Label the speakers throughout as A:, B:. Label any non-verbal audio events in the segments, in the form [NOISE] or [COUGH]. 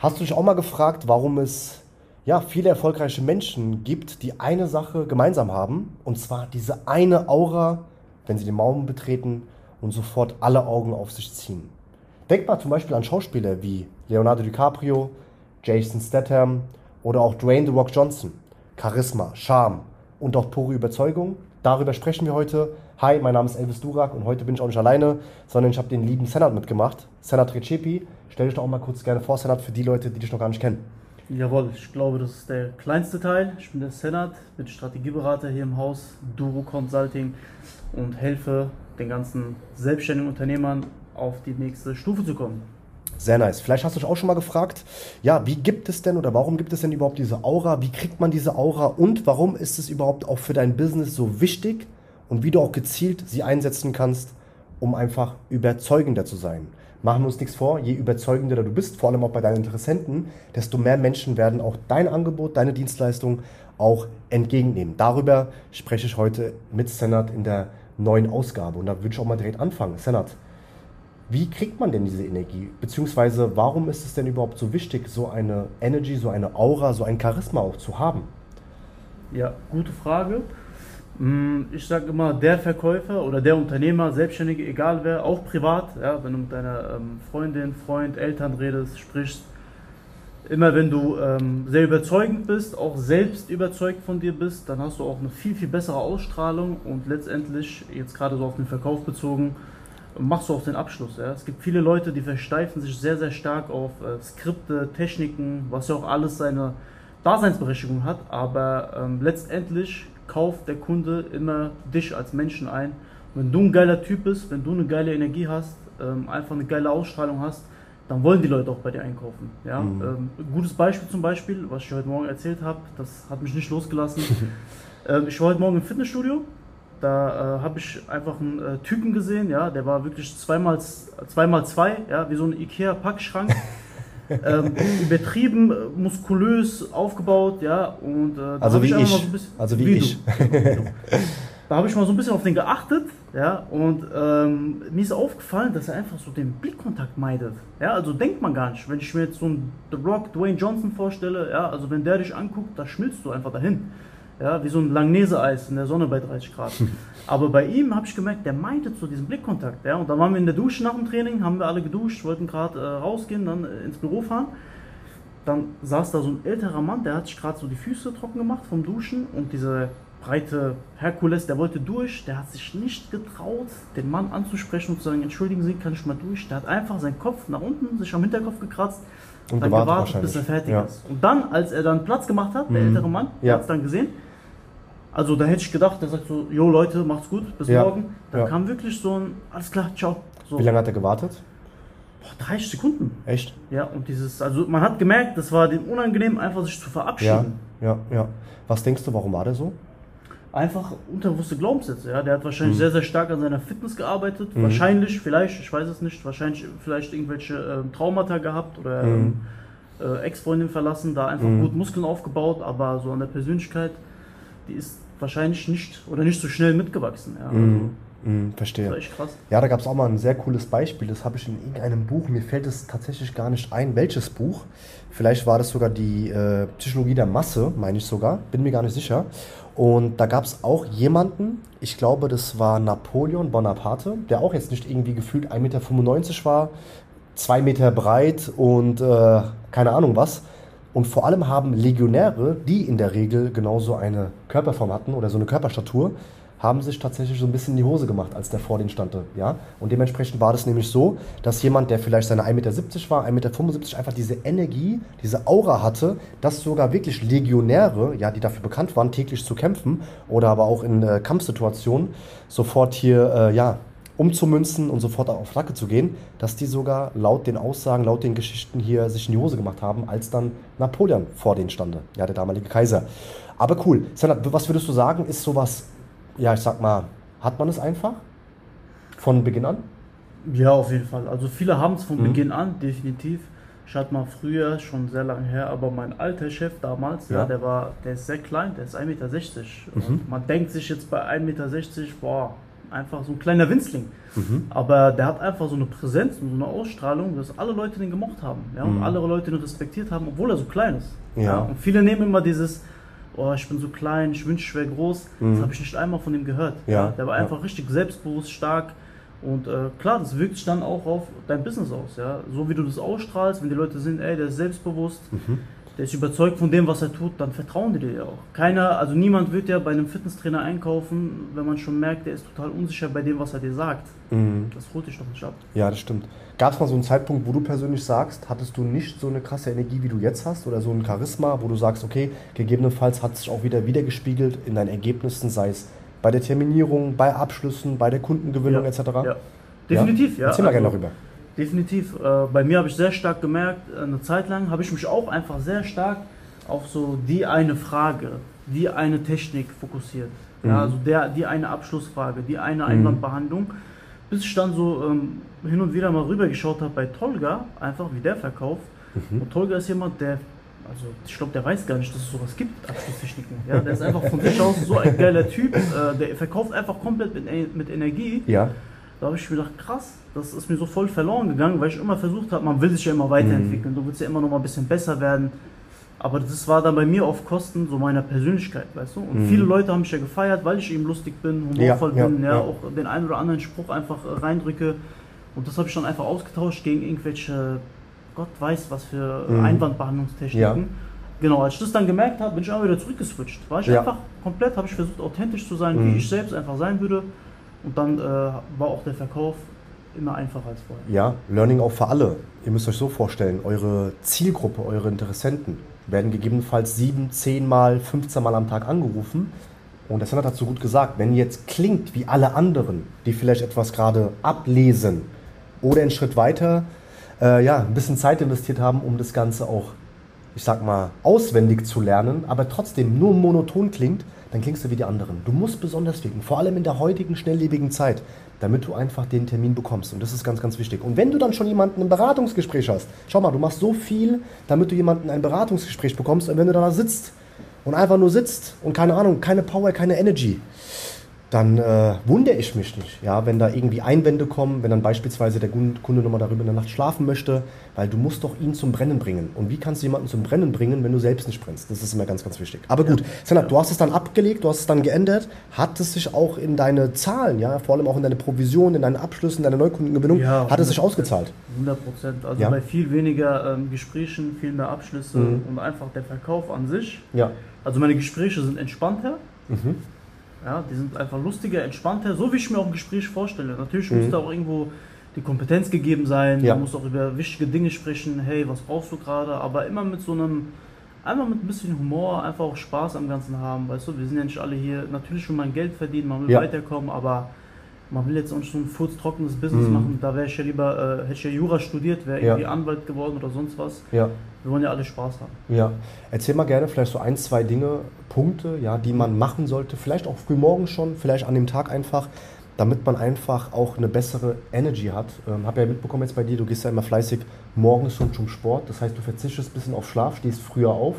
A: Hast du dich auch mal gefragt, warum es ja, viele erfolgreiche Menschen gibt, die eine Sache gemeinsam haben, und zwar diese eine Aura, wenn sie den Raum betreten und sofort alle Augen auf sich ziehen. Denk mal zum Beispiel an Schauspieler wie Leonardo DiCaprio, Jason Statham oder auch Dwayne The Rock Johnson. Charisma, Charme und auch pure Überzeugung. Darüber sprechen wir heute. Hi, mein Name ist Elvis Durak und heute bin ich auch nicht alleine, sondern ich habe den lieben Senat mitgemacht. Senat Recepi. Stell dich doch auch mal kurz gerne vor, Senat, für die Leute, die dich noch gar nicht kennen.
B: Jawohl, ich glaube, das ist der kleinste Teil. Ich bin der Senat, bin Strategieberater hier im Haus, Duro Consulting und helfe den ganzen selbstständigen Unternehmern auf die nächste Stufe zu kommen.
A: Sehr nice. Vielleicht hast du dich auch schon mal gefragt, ja, wie gibt es denn oder warum gibt es denn überhaupt diese Aura? Wie kriegt man diese Aura und warum ist es überhaupt auch für dein Business so wichtig und wie du auch gezielt sie einsetzen kannst, um einfach überzeugender zu sein? Machen wir uns nichts vor, je überzeugender du bist, vor allem auch bei deinen Interessenten, desto mehr Menschen werden auch dein Angebot, deine Dienstleistung auch entgegennehmen. Darüber spreche ich heute mit Senat in der neuen Ausgabe. Und da würde ich auch mal direkt anfangen. Senat, wie kriegt man denn diese Energie? Beziehungsweise warum ist es denn überhaupt so wichtig, so eine Energy, so eine Aura, so ein Charisma auch zu haben?
B: Ja, gute Frage. Mm, ich sage immer, der Verkäufer oder der Unternehmer, Selbstständige, egal wer, auch privat, ja, wenn du mit deiner ähm, Freundin, Freund, Eltern redest, sprichst, immer wenn du ähm, sehr überzeugend bist, auch selbst überzeugt von dir bist, dann hast du auch eine viel, viel bessere Ausstrahlung und letztendlich, jetzt gerade so auf den Verkauf bezogen, machst du auch den Abschluss. Ja. Es gibt viele Leute, die versteifen sich sehr, sehr stark auf äh, Skripte, Techniken, was ja auch alles seine Daseinsberechtigung hat, aber ähm, letztendlich kauft der Kunde immer dich als Menschen ein. Wenn du ein geiler Typ bist, wenn du eine geile Energie hast, ähm, einfach eine geile Ausstrahlung hast, dann wollen die Leute auch bei dir einkaufen. Ja? Mhm. Ähm, gutes Beispiel zum Beispiel, was ich heute Morgen erzählt habe, das hat mich nicht losgelassen. [LAUGHS] ähm, ich war heute Morgen im Fitnessstudio, da äh, habe ich einfach einen äh, Typen gesehen, ja, der war wirklich zweimal, zweimal zwei, ja, wie so ein Ikea-Packschrank. [LAUGHS] ähm, übertrieben, muskulös aufgebaut, ja. Und, äh,
A: also, wie ich. So bisschen, also wie, wie ich.
B: da habe ich mal so ein bisschen auf den geachtet, ja. Und ähm, mir ist aufgefallen, dass er einfach so den Blickkontakt meidet. Ja, also denkt man gar nicht. Wenn ich mir jetzt so einen The Rock, Dwayne Johnson vorstelle, ja, also wenn der dich anguckt, da schmilzt du einfach dahin. Ja, wie so ein Langnese-Eis in der Sonne bei 30 Grad. [LAUGHS] Aber bei ihm habe ich gemerkt, der meidet so diesen Blickkontakt. Ja, und dann waren wir in der Dusche nach dem Training, haben wir alle geduscht, wollten gerade äh, rausgehen, dann äh, ins Büro fahren. Dann saß da so ein älterer Mann, der hat sich gerade so die Füße trocken gemacht vom Duschen und dieser breite Herkules, der wollte durch, der hat sich nicht getraut, den Mann anzusprechen und zu sagen, entschuldigen Sie, kann ich mal durch? Der hat einfach seinen Kopf nach unten, sich am Hinterkopf gekratzt und dann gewartet, gewartet bis er fertig ja. ist. Und dann, als er dann Platz gemacht hat, der mhm. ältere Mann, ja. hat es dann gesehen, also da hätte ich gedacht, der sagt so, jo Leute, macht's gut, bis ja. morgen. Dann ja. kam wirklich so ein, alles klar, ciao. So.
A: Wie lange hat er gewartet?
B: Boah, 30 Sekunden.
A: Echt?
B: Ja, und dieses, also man hat gemerkt, das war dem unangenehm, einfach sich zu verabschieden.
A: Ja, ja, ja. Was denkst du, warum war der so?
B: Einfach unterbewusste Glaubenssätze, ja. Der hat wahrscheinlich mhm. sehr, sehr stark an seiner Fitness gearbeitet. Mhm. Wahrscheinlich, vielleicht, ich weiß es nicht, wahrscheinlich vielleicht irgendwelche äh, Traumata gehabt oder mhm. äh, Ex-Freundin verlassen, da einfach mhm. gut Muskeln aufgebaut, aber so an der Persönlichkeit die ist wahrscheinlich nicht oder nicht so schnell mitgewachsen. Ja.
A: Verstehe. Das
B: war echt krass.
A: Ja, da gab es auch mal ein sehr cooles Beispiel. Das habe ich in irgendeinem Buch. Mir fällt es tatsächlich gar nicht ein, welches Buch. Vielleicht war das sogar die äh, Psychologie der Masse, meine ich sogar. Bin mir gar nicht sicher. Und da gab es auch jemanden, ich glaube, das war Napoleon Bonaparte, der auch jetzt nicht irgendwie gefühlt 1,95 Meter war, 2 Meter breit und äh, keine Ahnung was und vor allem haben Legionäre, die in der Regel genauso eine Körperform hatten oder so eine Körperstatur, haben sich tatsächlich so ein bisschen in die Hose gemacht, als der vor denen stand. Ja? Und dementsprechend war das nämlich so, dass jemand, der vielleicht seine 1,70 Meter war, 1,75 Meter, einfach diese Energie, diese Aura hatte, dass sogar wirklich Legionäre, ja, die dafür bekannt waren, täglich zu kämpfen oder aber auch in äh, Kampfsituationen, sofort hier, äh, ja, umzumünzen und sofort auf Flagge zu gehen, dass die sogar laut den Aussagen, laut den Geschichten hier sich in die Hose gemacht haben, als dann Napoleon vor denen stande, ja, der damalige Kaiser. Aber cool. Senat, was würdest du sagen, ist sowas, ja, ich sag mal, hat man es einfach? Von Beginn an?
B: Ja, auf jeden Fall. Also viele haben es von mhm. Beginn an, definitiv. Ich hatte mal früher, schon sehr lange her, aber mein alter Chef damals, ja. ja der war, der ist sehr klein, der ist 1,60 Meter. Mhm. Man denkt sich jetzt bei 1,60 Meter, boah, einfach so ein kleiner Winzling. Mhm. Aber der hat einfach so eine Präsenz und so eine Ausstrahlung, dass alle Leute den gemocht haben. Ja? Und mhm. alle Leute den respektiert haben, obwohl er so klein ist. Ja. ja? Und viele nehmen immer dieses, oh, ich bin so klein, ich wünsche, ich wäre groß. Mhm. Das habe ich nicht einmal von ihm gehört. Ja. ja? Der war einfach richtig selbstbewusst, stark. Und äh, klar, das wirkt sich dann auch auf dein Business aus. Ja? So wie du das ausstrahlst, wenn die Leute sind, ey, der ist selbstbewusst. Mhm der ist überzeugt von dem, was er tut, dann vertrauen die dir ja auch. Keiner, also niemand wird ja bei einem Fitnesstrainer einkaufen, wenn man schon merkt, der ist total unsicher bei dem, was er dir sagt. Mhm. Das holt dich doch nicht ab.
A: Ja, das stimmt. Gab es mal so einen Zeitpunkt, wo du persönlich sagst, hattest du nicht so eine krasse Energie, wie du jetzt hast, oder so ein Charisma, wo du sagst, okay, gegebenenfalls hat es sich auch wieder wiedergespiegelt in deinen Ergebnissen, sei es bei der Terminierung, bei Abschlüssen, bei der Kundengewinnung ja, etc.? Ja,
B: definitiv, ja.
A: Erzähl mal also, gerne darüber.
B: Definitiv. Äh, bei mir habe ich sehr stark gemerkt, äh, eine Zeit lang habe ich mich auch einfach sehr stark auf so die eine Frage, die eine Technik fokussiert. Mhm. Ja, also der, die eine Abschlussfrage, die eine mhm. Einwandbehandlung. Bis ich dann so ähm, hin und wieder mal rübergeschaut habe bei Tolga, einfach wie der verkauft. Mhm. Und Tolga ist jemand, der, also ich glaube, der weiß gar nicht, dass es sowas gibt, Abschlusstechniken. Ja, der ist einfach von sich aus so ein geiler Typ, äh, der verkauft einfach komplett mit, mit Energie.
A: Ja.
B: Da habe ich mir gedacht, krass, das ist mir so voll verloren gegangen, weil ich immer versucht habe, man will sich ja immer weiterentwickeln, mhm. du willst ja immer noch mal ein bisschen besser werden. Aber das war dann bei mir auf Kosten so meiner Persönlichkeit, weißt du? Und mhm. viele Leute haben mich ja gefeiert, weil ich eben lustig bin, humorvoll ja, bin, ja, ja, auch den einen oder anderen Spruch einfach äh, reindrücke. Und das habe ich dann einfach ausgetauscht gegen irgendwelche, Gott weiß was für mhm. Einwandbehandlungstechniken. Ja. Genau, als ich das dann gemerkt habe, bin ich auch wieder zurückgeswitcht. War ich einfach komplett, habe ich versucht authentisch zu sein, wie mhm. ich selbst einfach sein würde. Und dann äh, war auch der Verkauf immer einfacher als vorher.
A: Ja, Learning auch für alle. Ihr müsst euch so vorstellen, eure Zielgruppe, eure Interessenten werden gegebenenfalls sieben, zehn Mal, 15 Mal am Tag angerufen. Und der Senat hat so gut gesagt, wenn jetzt klingt wie alle anderen, die vielleicht etwas gerade ablesen oder einen Schritt weiter, äh, ja, ein bisschen Zeit investiert haben, um das Ganze auch, ich sag mal, auswendig zu lernen, aber trotzdem nur monoton klingt, dann klingst du wie die anderen. Du musst besonders wirken, vor allem in der heutigen schnelllebigen Zeit, damit du einfach den Termin bekommst. Und das ist ganz, ganz wichtig. Und wenn du dann schon jemanden im Beratungsgespräch hast, schau mal, du machst so viel, damit du jemanden ein Beratungsgespräch bekommst. Und wenn du da sitzt und einfach nur sitzt und keine Ahnung, keine Power, keine Energy, dann äh, wundere ich mich nicht, ja, wenn da irgendwie Einwände kommen, wenn dann beispielsweise der Kunde nochmal darüber in der Nacht schlafen möchte, weil du musst doch ihn zum Brennen bringen. Und wie kannst du jemanden zum Brennen bringen, wenn du selbst nicht brennst? Das ist immer ganz, ganz wichtig. Aber gut, ja. Senat, du hast es dann abgelegt, du hast es dann geändert. Hat es sich auch in deine Zahlen, ja, vor allem auch in deine Provision, in deinen Abschlüssen, in deine Neukundengewinnung, ja, hat es sich ausgezahlt?
B: 100 Prozent. Also ja. bei viel weniger ähm, Gesprächen, viel mehr Abschlüsse mhm. und einfach der Verkauf an sich.
A: Ja.
B: Also meine Gespräche sind entspannter. Mhm. Ja, die sind einfach lustiger, entspannter, so wie ich mir auch ein Gespräch vorstelle. Natürlich mhm. muss da auch irgendwo die Kompetenz gegeben sein, ja. man muss auch über wichtige Dinge sprechen, hey, was brauchst du gerade, aber immer mit so einem, einfach mit ein bisschen Humor, einfach auch Spaß am Ganzen haben, weißt du, wir sind ja nicht alle hier, natürlich will man Geld verdienen, man will ja. weiterkommen, aber man will jetzt auch so ein furztrockenes Business mhm. machen, da wäre ich ja lieber, äh, hätte ich ja Jura studiert, wäre irgendwie ja. Anwalt geworden oder sonst was.
A: Ja.
B: Wir wollen ja alle Spaß haben.
A: Ja. Erzähl mal gerne vielleicht so ein, zwei Dinge, Punkte, ja, die man machen sollte, vielleicht auch früh morgens schon, vielleicht an dem Tag einfach, damit man einfach auch eine bessere Energy hat. Ähm, habe ja mitbekommen jetzt bei dir, du gehst ja immer fleißig morgens schon zum Sport, das heißt, du verzichtest ein bisschen auf Schlaf, stehst früher auf,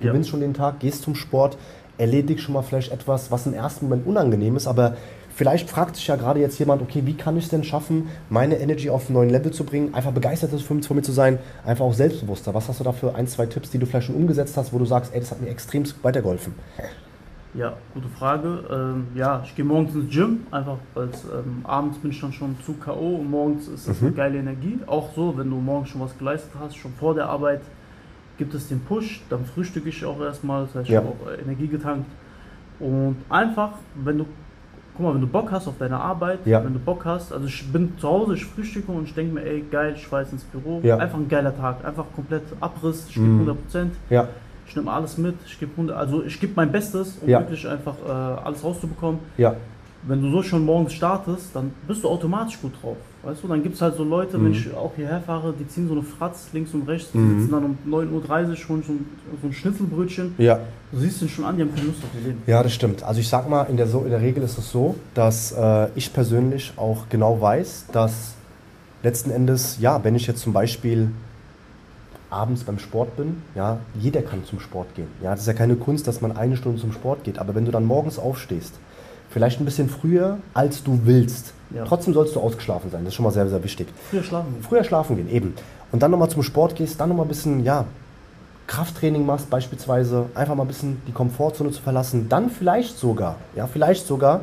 A: gewinnst ja. schon den Tag, gehst zum Sport, erledigst schon mal vielleicht etwas, was im ersten Moment unangenehm ist, aber Vielleicht fragt sich ja gerade jetzt jemand, okay, wie kann ich es denn schaffen, meine Energy auf einen neuen Level zu bringen, einfach begeistert von mir zu sein, einfach auch selbstbewusster. Was hast du da für ein, zwei Tipps, die du vielleicht schon umgesetzt hast, wo du sagst, ey, das hat mir extrem weitergeholfen?
B: Ja, gute Frage. Ähm, ja, ich gehe morgens ins Gym, einfach weil ähm, abends bin ich dann schon zu K.O. und morgens ist das mhm. eine geile Energie. Auch so, wenn du morgens schon was geleistet hast, schon vor der Arbeit, gibt es den Push, dann frühstücke ich auch erstmal, das heißt, ich ja. habe auch Energie getankt. Und einfach, wenn du guck mal, wenn du Bock hast auf deine Arbeit, ja. wenn du Bock hast, also ich bin zu Hause, ich frühstücke und ich denke mir, ey, geil, ich fahre jetzt ins Büro. Ja. Einfach ein geiler Tag, einfach komplett Abriss, ich gebe mm. 100 Prozent.
A: Ja.
B: Ich nehme alles mit, ich gebe 100, also ich gebe mein Bestes, um wirklich einfach äh, alles rauszubekommen. Wenn du so schon morgens startest, dann bist du automatisch gut drauf. Weißt du, dann gibt es halt so Leute, mhm. wenn ich auch hierher fahre, die ziehen so eine Fratz links und rechts, die mhm. sitzen dann um 9.30 Uhr schon so ein Schnitzelbrötchen.
A: Ja.
B: Du siehst den schon an, die haben keine Lust auf ihr Leben.
A: Ja, das stimmt. Also ich sag mal, in der, so, in der Regel ist es so, dass äh, ich persönlich auch genau weiß, dass letzten Endes, ja, wenn ich jetzt zum Beispiel abends beim Sport bin, ja, jeder kann zum Sport gehen. Ja, das ist ja keine Kunst, dass man eine Stunde zum Sport geht, aber wenn du dann morgens aufstehst, Vielleicht ein bisschen früher, als du willst.
B: Ja.
A: Trotzdem sollst du ausgeschlafen sein. Das ist schon mal sehr, sehr wichtig.
B: Früher schlafen.
A: Früher schlafen gehen, eben. Und dann nochmal zum Sport gehst, dann nochmal ein bisschen, ja, Krafttraining machst beispielsweise, einfach mal ein bisschen die Komfortzone zu verlassen, dann vielleicht sogar, ja, vielleicht sogar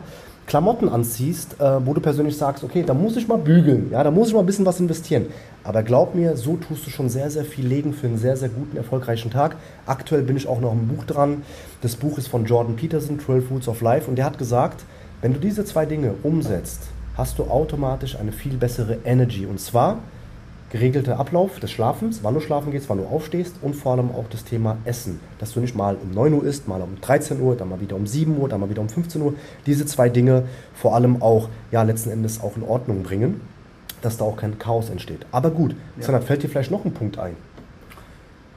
A: Klamotten anziehst, äh, wo du persönlich sagst, okay, da muss ich mal bügeln, ja, da muss ich mal ein bisschen was investieren. Aber glaub mir, so tust du schon sehr, sehr viel legen für einen sehr, sehr guten, erfolgreichen Tag. Aktuell bin ich auch noch im Buch dran. Das Buch ist von Jordan Peterson, 12 Roots of Life, und der hat gesagt, wenn du diese zwei Dinge umsetzt, hast du automatisch eine viel bessere Energy. Und zwar geregelter Ablauf des Schlafens, wann du schlafen gehst, wann du aufstehst und vor allem auch das Thema Essen. Dass du nicht mal um 9 Uhr isst, mal um 13 Uhr, dann mal wieder um 7 Uhr, dann mal wieder um 15 Uhr. Diese zwei Dinge vor allem auch, ja, letzten Endes auch in Ordnung bringen, dass da auch kein Chaos entsteht. Aber gut,
B: Ja.
A: Sanat, fällt dir vielleicht noch ein Punkt ein?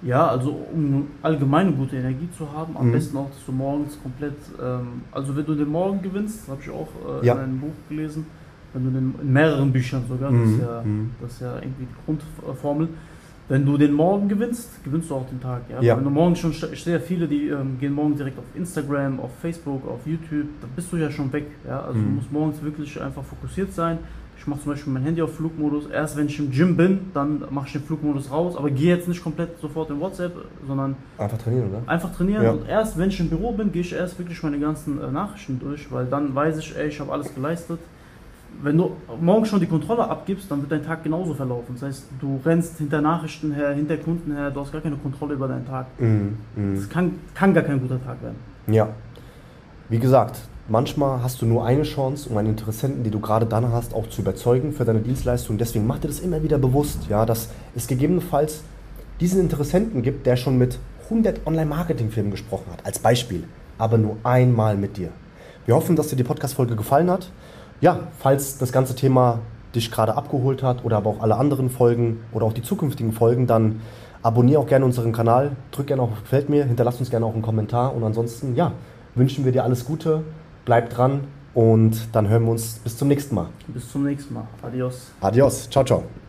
B: Ja, also um allgemeine gute Energie zu haben, am
A: Mhm.
B: besten auch, dass du morgens komplett, ähm, also wenn du den Morgen gewinnst, habe ich auch äh,
A: Ja.
B: in einem Buch gelesen, wenn du den, in mehreren Büchern sogar, das,
A: Mhm,
B: ist ja,
A: mhm.
B: das ist ja irgendwie die Grundformel, wenn du den Morgen gewinnst, gewinnst du auch den Tag. Ja?
A: Ja.
B: Wenn du morgens schon, ich sehe ja viele, die ähm, gehen morgen direkt auf Instagram, auf Facebook, auf YouTube, da bist du ja schon weg. Ja? Also du
A: Mhm.
B: musst morgens wirklich einfach fokussiert sein. Ich mache zum Beispiel mein Handy auf Flugmodus. Erst wenn ich im Gym bin, dann mache ich den Flugmodus raus. Aber gehe jetzt nicht komplett sofort in WhatsApp, sondern
A: Einfach trainieren, oder?
B: einfach trainieren.
A: Ja.
B: Und erst wenn ich im Büro bin, gehe ich erst wirklich meine ganzen äh, Nachrichten durch, weil dann weiß ich, ey, ich habe alles geleistet. Wenn du morgen schon die Kontrolle abgibst, dann wird dein Tag genauso verlaufen. Das heißt, du rennst hinter Nachrichten her, hinter Kunden her, du hast gar keine Kontrolle über deinen Tag.
A: Mhm, mhm.
B: Das kann, kann gar kein guter Tag werden.
A: Ja. Wie gesagt, manchmal hast du nur eine Chance, um einen Interessenten, die du gerade dann hast, auch zu überzeugen für deine Dienstleistung. Deswegen mach dir das immer wieder bewusst, ja, dass es gegebenenfalls diesen Interessenten gibt, der schon mit 100 Online-Marketing-Firmen gesprochen hat, als Beispiel, aber nur einmal mit dir. Wir hoffen, dass dir die Podcast-Folge gefallen hat. Ja, falls das ganze Thema dich gerade abgeholt hat oder aber auch alle anderen Folgen oder auch die zukünftigen Folgen, dann abonniere auch gerne unseren Kanal, drück gerne auf Gefällt mir, hinterlass uns gerne auch einen Kommentar und ansonsten, ja, wünschen wir dir alles Gute, bleib dran und dann hören wir uns bis zum nächsten Mal.
B: Bis zum nächsten Mal. Adios.
A: Adios, ciao, ciao.